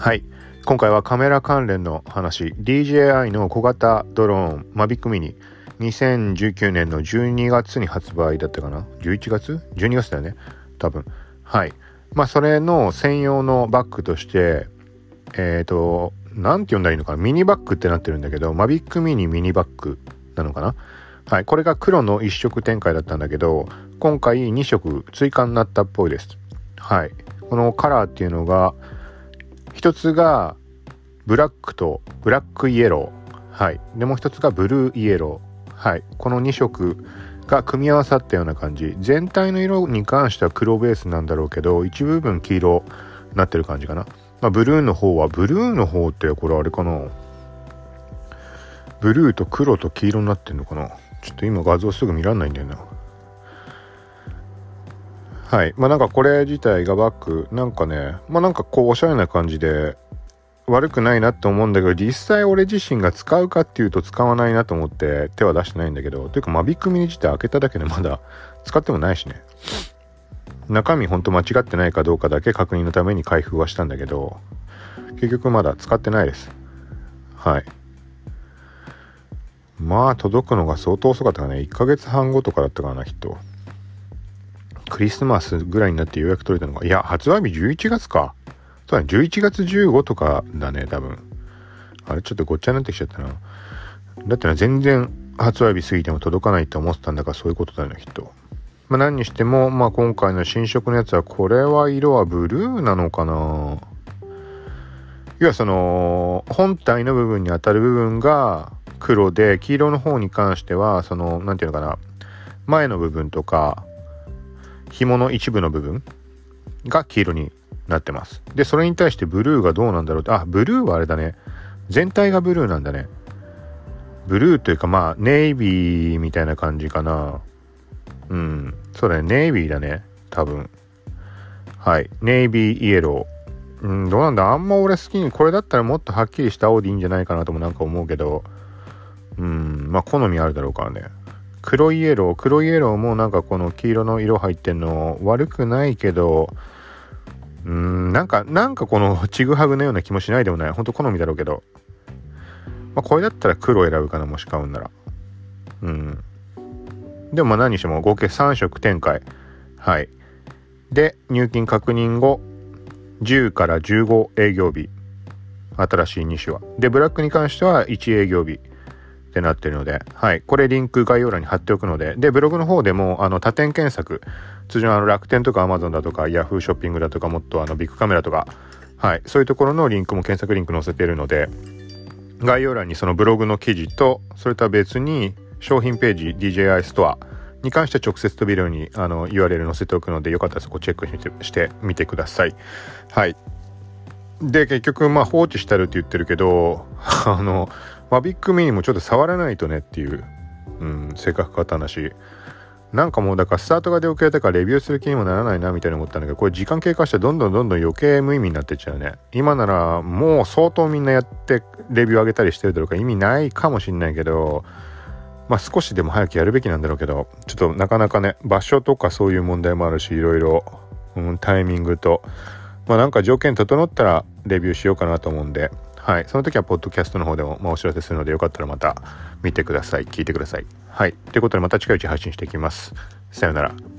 はい。今回はカメラ関連の話。DJI の小型ドローンマビックミニ。2019年の12月に発売だったかな？11月 ?12 月だよね？多分。はい。まあそれの専用のバッグとしてえっ、ー、と何て呼んだらいいのかな？ミニバッグってなってるんだけどマビックミニミニバッグなのかな？はい。これが黒の1色展開だったんだけど今回2色追加になったっぽいです。はい。このカラーっていうのが一つがブラックとブラックイエロー。はい。で、もう一つがブルーイエロー。はい。この2色が組み合わさったような感じ。全体の色に関しては黒ベースなんだろうけど、一部分黄色になってる感じかな。まあ、ブルーの方は、ブルーの方ってこれあれかなブルーと黒と黄色になってんのかなちょっと今画像すぐ見らんないんだよな。はい。まあなんかこれ自体がバッグ、なんかね、まあなんかこうおしゃれな感じで悪くないなって思うんだけど、実際俺自身が使うかっていうと使わないなと思って手は出してないんだけど、というかマビックミニ自体開けただけでまだ使ってもないしね。中身ほんと間違ってないかどうかだけ確認のために開封はしたんだけど、結局まだ使ってないです。はい。まあ届くのが相当遅かったかね。1ヶ月半後とかだったかな、きっと。クリスマスぐらいになってようやく取れたのか。いや、発売日11月か。そうだね、11月15とかだね、多分。あれ、ちょっとごっちゃになってきちゃったな。だってな、全然発売日過ぎても届かないって思ってたんだからそういうことだよね、きっと。まあ何にしても、まあ今回の新色のやつは、これは色はブルーなのかな要はその、本体の部分に当たる部分が黒で、黄色の方に関しては、その、なんていうのかな、前の部分とか、紐の一部の部分が黄色になってます。で、それに対してブルーがどうなんだろうって、あ、ブルーはあれだね。全体がブルーなんだね。ブルーというかまあ、ネイビーみたいな感じかな。うん。そうだね。ネイビーだね。多分。はい。ネイビーイエロー。うん、どうなんだ？あんま俺好きに、これだったらもっとはっきりした青でいいんじゃないかなともなんか思うけど、うん、まあ好みあるだろうからね。黒イエロー、黒イエローもなんかこの黄色の色入ってんの悪くないけど、うーん、なんか、なんかこのちぐはぐのような気もしないでもない。ほんと好みだろうけど。まあこれだったら黒選ぶかな、もし買うんなら。うん。でもまあ何しても合計3色展開。はい。で、入金確認後、10から15営業日。新しい2種は。で、ブラックに関しては1営業日。ってなってるので、はい。これリンク概要欄に貼っておくので、で、ブログの方でも、あの、他店検索、通常あの楽天とか Amazon だとか Yahoo ショッピングだとかもっとあのビッグカメラとか、はい。そういうところのリンクも検索リンク載せてるので、概要欄にそのブログの記事と、それとは別に商品ページ DJI ストアに関して直接飛びるようにあの URL 載せておくので、よかったらそこチェックしてみてください。はい。で、結局、まあ放置してるって言ってるけど、あの、マビックミニもちょっと触らないとねっていう、うん、性格変わった話。なんかもうだからスタートが出遅れたからレビューする気にもならないなみたいに思ったんだけど、これ時間経過してどんどんどんどん余計無意味になってっちゃうね。今ならもう相当みんなやってレビュー上げたりしてるだろうから意味ないかもしんないけど、まあ少しでも早くやるべきなんだろうけど、ちょっとなかなかね、場所とかそういう問題もあるし、いろいろ、うん、タイミングと、まあなんか条件整ったらレビューしようかなと思うんで、はい。その時は、ポッドキャストの方でも、まあ、お知らせするので、よかったらまた見てください。聞いてください。はい。ということで、また近いうち配信していきます。さようなら。